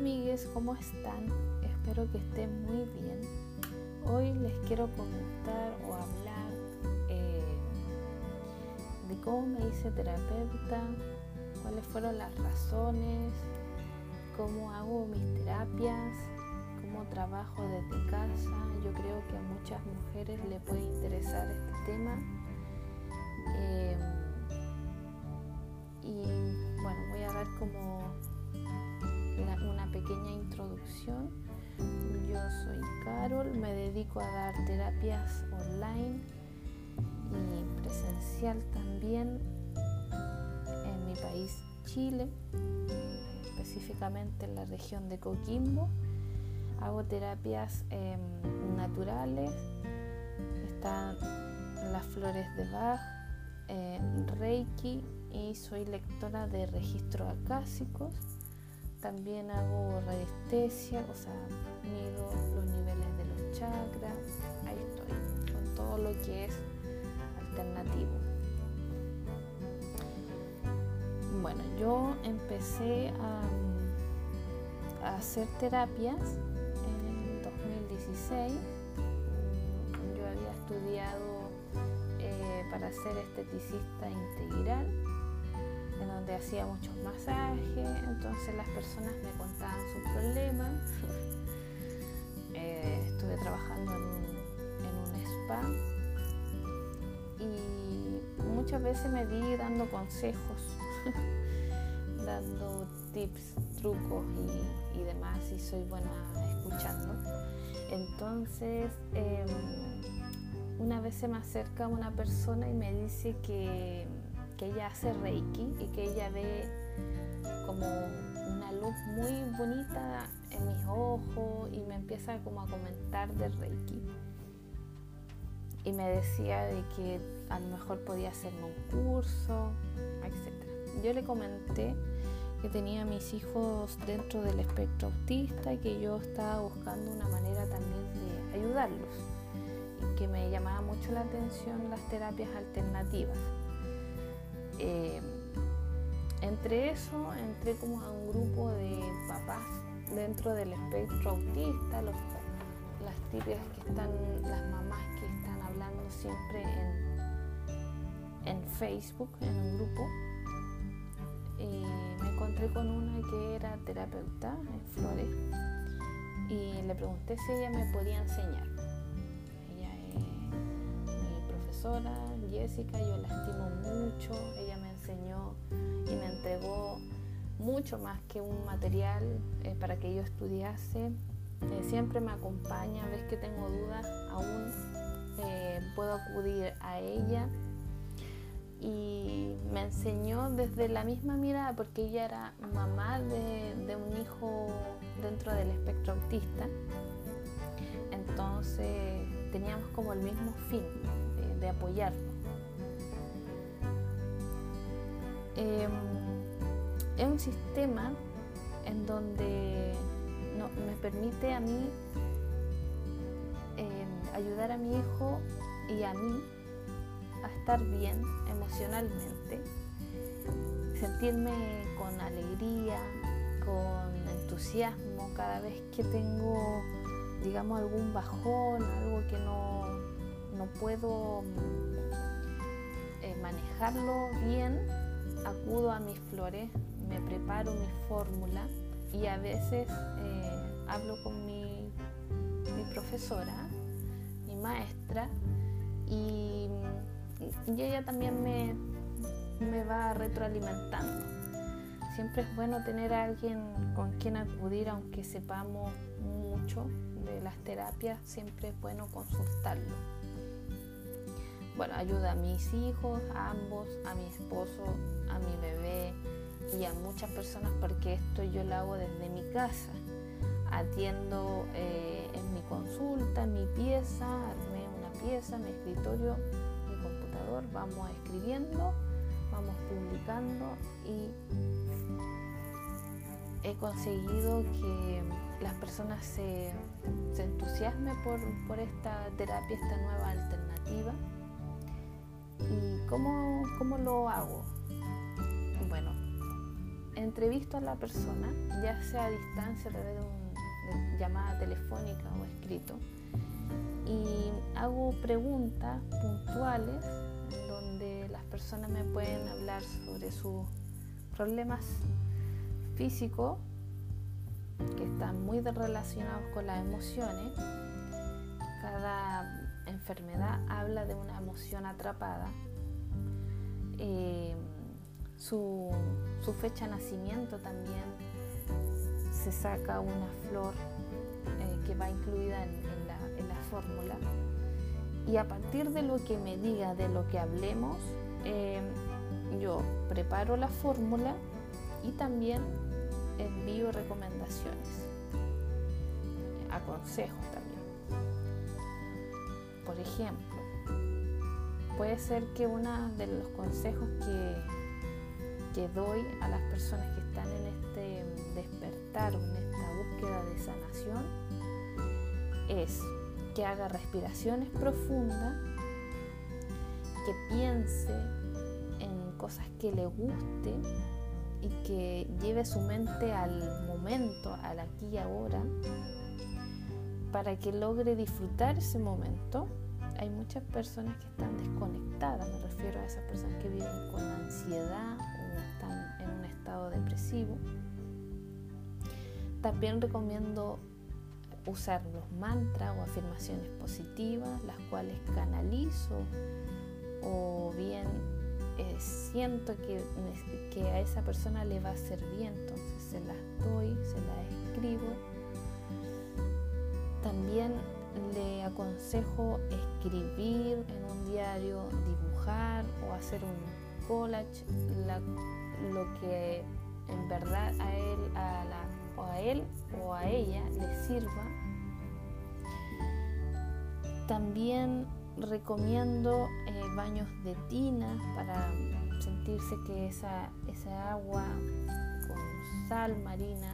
amigues, ¿cómo están? Espero que estén muy bien. Hoy les quiero comentar o hablar eh, de cómo me hice terapeuta, cuáles fueron las razones, cómo hago mis terapias, cómo trabajo desde casa. Yo creo que a muchas mujeres le puede interesar este tema. Me dedico a dar terapias online y presencial también en mi país Chile, específicamente en la región de Coquimbo. Hago terapias em, naturales, están las flores de Bach, eh, Reiki y soy lectora de registros acásicos también hago radiestesia, o sea, mido los niveles de los chakras. Ahí estoy, con todo lo que es alternativo. Bueno, yo empecé a, hacer terapias en 2016. Yo había estudiado eh, para ser esteticista integral en donde hacía muchos masajes, entonces las personas me contaban sus problemas. Eh, estuve trabajando en un, spa y muchas veces me vi dando consejos, dando tips, trucos y, demás, y soy buena escuchando. Entonces, em, una vez se me acerca una persona y me dice que que ella hace Reiki y que ella ve como una luz muy bonita en mis ojos y me empieza como a comentar de Reiki. Y me decía de que a lo mejor podía hacerme un curso, etc. Yo le comenté que tenía a mis hijos dentro del espectro autista y que yo estaba buscando una manera también de ayudarlos y que me llamaba mucho la atención las terapias alternativas eh, entre eso entré como a un grupo de papás dentro del espectro autista, las típicas que están, las mamás que están hablando siempre en, en Facebook, en un grupo. Y me encontré con una que era terapeuta en Flores y le pregunté si ella me podía enseñar. Ella es mi profesora, Jessica, yo la estimo mucho, ella me enseñó y me entregó mucho más que un material eh, para que yo estudiase. Eh, siempre me acompaña, ves que tengo dudas, aún eh, puedo acudir a ella. Y me enseñó desde la misma mirada, porque ella era mamá de, un hijo dentro del espectro autista. Entonces teníamos como el mismo fin de apoyarnos. Em, es un sistema en donde me permite a mí em, ayudar a mi hijo y a mí a estar bien emocionalmente, sentirme con alegría, con entusiasmo cada vez que tengo, digamos, algún bajón, algo que no, no puedo eh, manejarlo bien acudo a mis flores, me preparo mi fórmula y a veces eh, hablo con mi, profesora, mi maestra, y, ella también me, me va retroalimentando. Siempre es bueno tener alguien con quien acudir, aunque sepamos mucho de las terapias, siempre es bueno consultarlo bueno, ayuda a mis hijos, a ambos, a mi esposo, a mi bebé y a muchas personas porque esto yo lo hago desde mi casa. Atiendo eh, en mi consulta, en mi pieza, armé una pieza, mi escritorio, mi computador, vamos escribiendo, vamos publicando y he conseguido que las personas se, entusiasmen por, por esta terapia, esta nueva alternativa ¿Y cómo, lo hago? Bueno, entrevisto a la persona, ya sea a distancia a través de una llamada telefónica o escrito, y hago preguntas puntuales donde las personas me pueden hablar sobre sus problemas físicos que están muy relacionados con las emociones. Cada enfermedad habla de una emoción atrapada. Eh, su, fecha de nacimiento también se saca una flor eh, que va incluida en, la, fórmula. Y a partir de lo que me diga, de lo que hablemos, eh, yo preparo la fórmula y también envío recomendaciones, aconsejos también. Por ejemplo, puede ser que uno de los consejos que, que doy a las personas que están en este despertar o en esta búsqueda de sanación es que haga respiraciones profundas, que piense en cosas que le gusten y que lleve su mente al momento, al aquí y ahora, para que logre disfrutar ese momento. Hay muchas personas que están desconectadas, me refiero a esas personas que viven con ansiedad o están en un estado depresivo. También recomiendo usar los mantras o afirmaciones positivas, las cuales canalizo o bien eh, siento que, que a esa persona le va a hacer bien, entonces se las doy, se las escribo. También le aconsejo escribir en un diario, dibujar o hacer un collage, lo que en verdad a él, a la, o a él o a ella le sirva. También recomiendo eh, baños de tina para sentirse que esa, esa agua con sal marina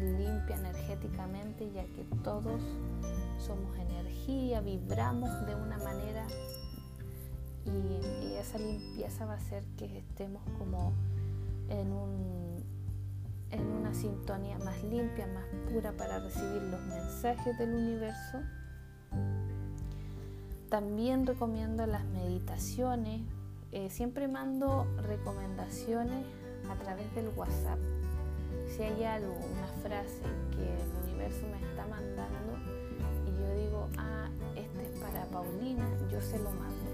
limpia energéticamente ya que todos somos energía, vibramos de una manera y, esa limpieza va a hacer que estemos como en, un, en una sintonía más limpia, más pura para recibir los mensajes del universo también recomiendo las meditaciones. Eh, siempre mando recomendaciones a través del WhatsApp. Si hay algo, una frase que el universo me está mandando yo digo, ah, este es para Paulina, yo se lo mando.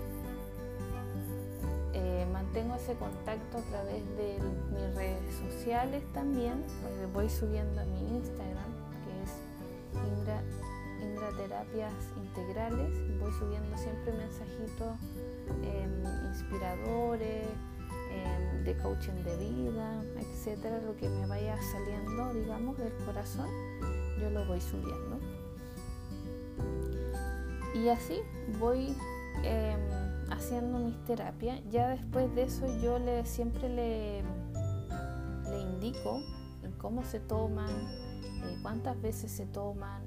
Eh, mantengo ese contacto a través de mis redes sociales también, porque voy subiendo a mi Instagram, que es Indra terapias integrales. Voy subiendo siempre mensajitos em, inspiradores, em, de coaching de vida, etcétera, lo que me vaya saliendo, digamos, del corazón, yo lo voy subiendo. Y así voy em, haciendo mis terapias. Ya después de eso yo le, siempre le, le indico cómo se toman, eh, cuántas veces se toman,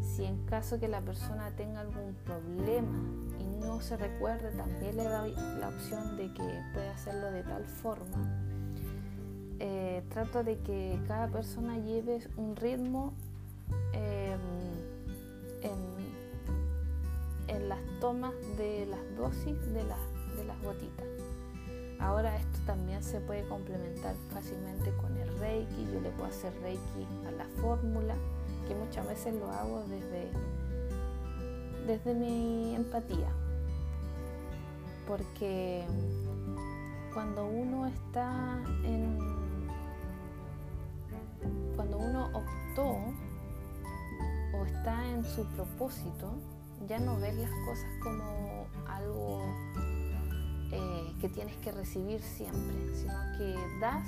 si en caso que la persona tenga algún problema y no se recuerde, también le doy la opción de que puede hacerlo de tal forma. Eh, trato de que cada persona lleve un ritmo em, en, en, las tomas de las dosis de, de las gotitas. Ahora esto también se puede complementar fácilmente con el Reiki. Yo le puedo hacer Reiki a la fórmula que muchas veces lo hago desde, desde mi empatía. Porque cuando uno está en. Cuando uno optó o está en su propósito, ya no ves las cosas como algo eh, que tienes que recibir siempre, sino que das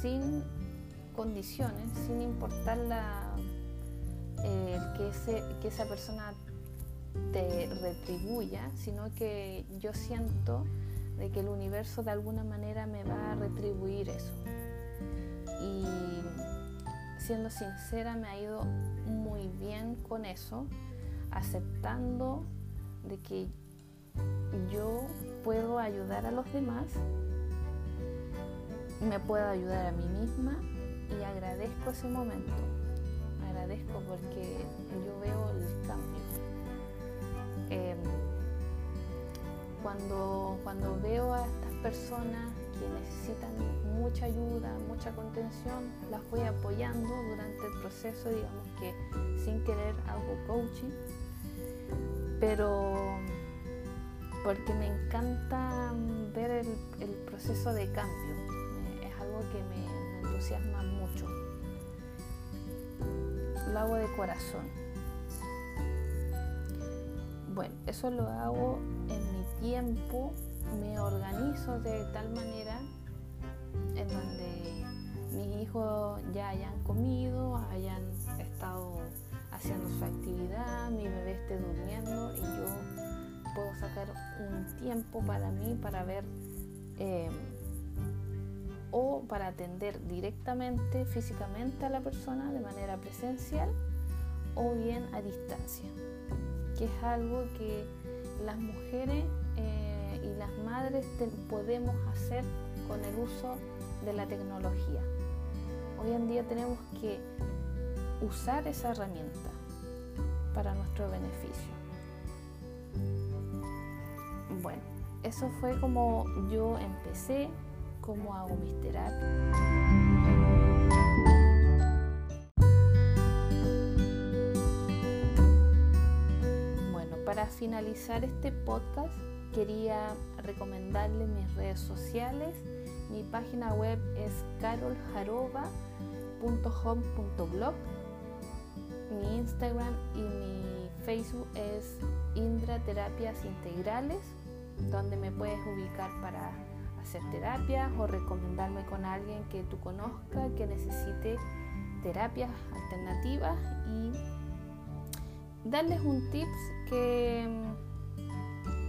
sin condiciones, sin importar la, eh, que, que esa persona te retribuya, sino que yo siento de que el universo de alguna manera me va a retribuir eso. Siendo sincera, me ha ido muy bien con eso, aceptando de que yo puedo ayudar a los demás me puedo ayudar a mí misma y agradezco ese momento. Agradezco porque yo veo el cambio. Em, cuando, cuando veo a estas personas que necesitan mucha ayuda, mucha contención, las voy apoyando durante el proceso, digamos que sin querer hago coaching, pero porque me encanta ver el, proceso de cambio, es algo que me entusiasma mucho. Lo hago de corazón. Bueno, eso lo hago en mi tiempo me organizo de tal manera en donde mis hijos ya hayan comido, hayan estado haciendo su actividad, mi bebé esté durmiendo y yo puedo sacar un tiempo para mí para ver em, o para atender directamente, físicamente a la persona de manera presencial o bien a distancia, que es algo que las mujeres y las madres podemos hacer con el uso de la tecnología. Hoy en día tenemos que usar esa herramienta para nuestro beneficio. Bueno, eso fue como yo empecé, cómo hago mis terapias. Bueno, para finalizar este podcast, quería recomendarles mis redes sociales. Mi página web es caroljarova.home.blog. Mi Instagram y mi Facebook es Indra Terapias Integrales, donde me puedes ubicar para hacer terapias o recomendarme con alguien que tú conozcas que necesite terapias alternativas y darles un tips que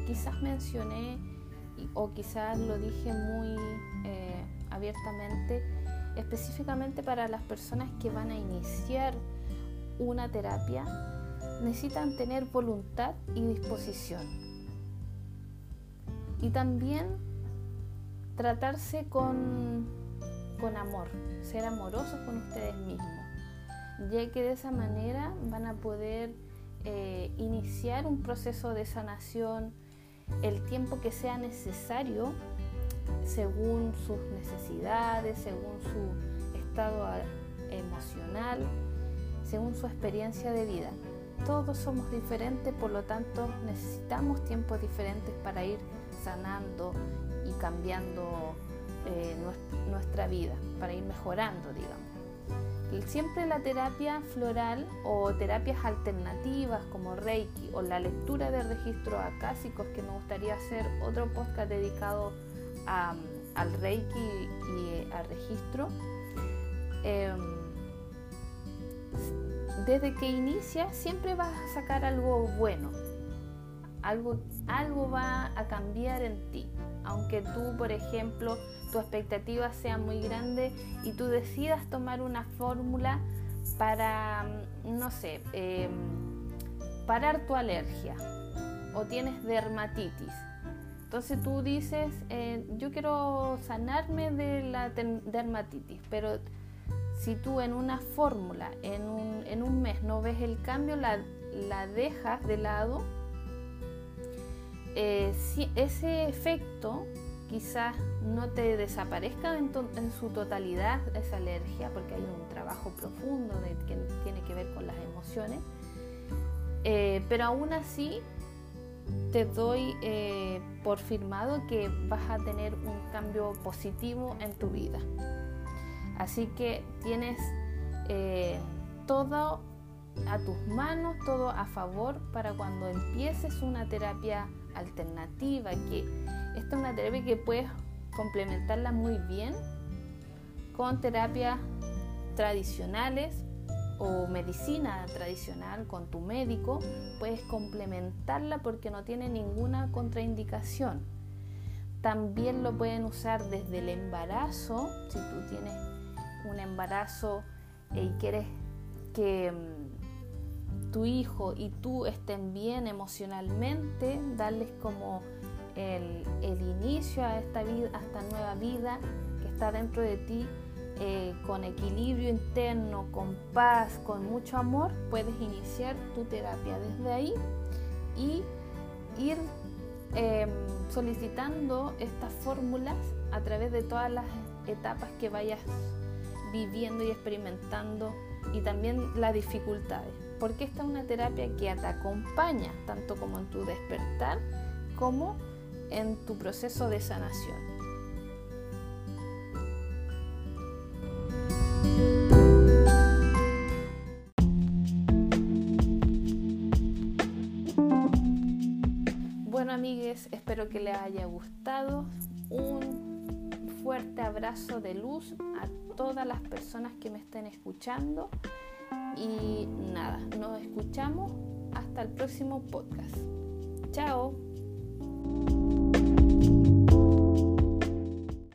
quizás mencioné o quizás lo dije muy eh, abiertamente, específicamente para las personas que van a iniciar una terapia, necesitan tener voluntad y disposición. Y también tratarse con, con amor, ser amorosos con ustedes mismos, ya que de esa manera van a poder eh, iniciar un proceso de sanación, el tiempo que sea necesario según sus necesidades, según su estado emocional, según su experiencia de vida. Todos somos diferentes, por lo tanto necesitamos tiempos diferentes para ir sanando y cambiando eh, nuestra vida, para ir mejorando, digamos. Siempre la terapia floral o terapias alternativas como Reiki o la lectura de registros acásicos, que me gustaría hacer otro podcast dedicado al Reiki y al registro. Em, desde que inicia siempre vas a sacar algo bueno, algo, algo va a cambiar en ti. Aunque tú, por ejemplo, tu expectativa sea muy grande y tú decidas tomar una fórmula para, mm, no sé, em, parar tu alergia o tienes dermatitis. Entonces tú dices, eh, yo quiero sanarme de la dermatitis, pero si tú en una fórmula, en un, en un mes no ves el cambio, la, la dejas de lado, eh, si ese efecto quizás no te desaparezca en, su totalidad esa alergia, porque hay un trabajo profundo que tiene que ver con las emociones, eh, pero aún así te doy eh, por firmado que vas a tener un cambio positivo en tu vida. Así que tienes eh, todo a tus manos, todo a favor para cuando empieces una terapia alternativa que esta es una terapia que puedes complementarla muy bien con terapias tradicionales o medicina tradicional con tu médico. Puedes complementarla porque no tiene ninguna contraindicación. También lo pueden usar desde el embarazo, si tú tienes un embarazo y quieres que mm, tu hijo y tú estén bien emocionalmente, darles como el, inicio a esta, vida, a esta nueva vida que está dentro de ti eh, con equilibrio interno, con paz, con mucho amor, puedes iniciar tu terapia desde ahí y ir em, solicitando estas fórmulas a través de todas las etapas que vayas viviendo y experimentando y también las dificultades. Porque esta es una terapia que te acompaña tanto como en tu despertar como en tu proceso de sanación. Bueno amigues, espero que les haya gustado. Un fuerte abrazo de luz a todas las personas que me estén escuchando. Y nada, nos escuchamos hasta el próximo podcast. Chao.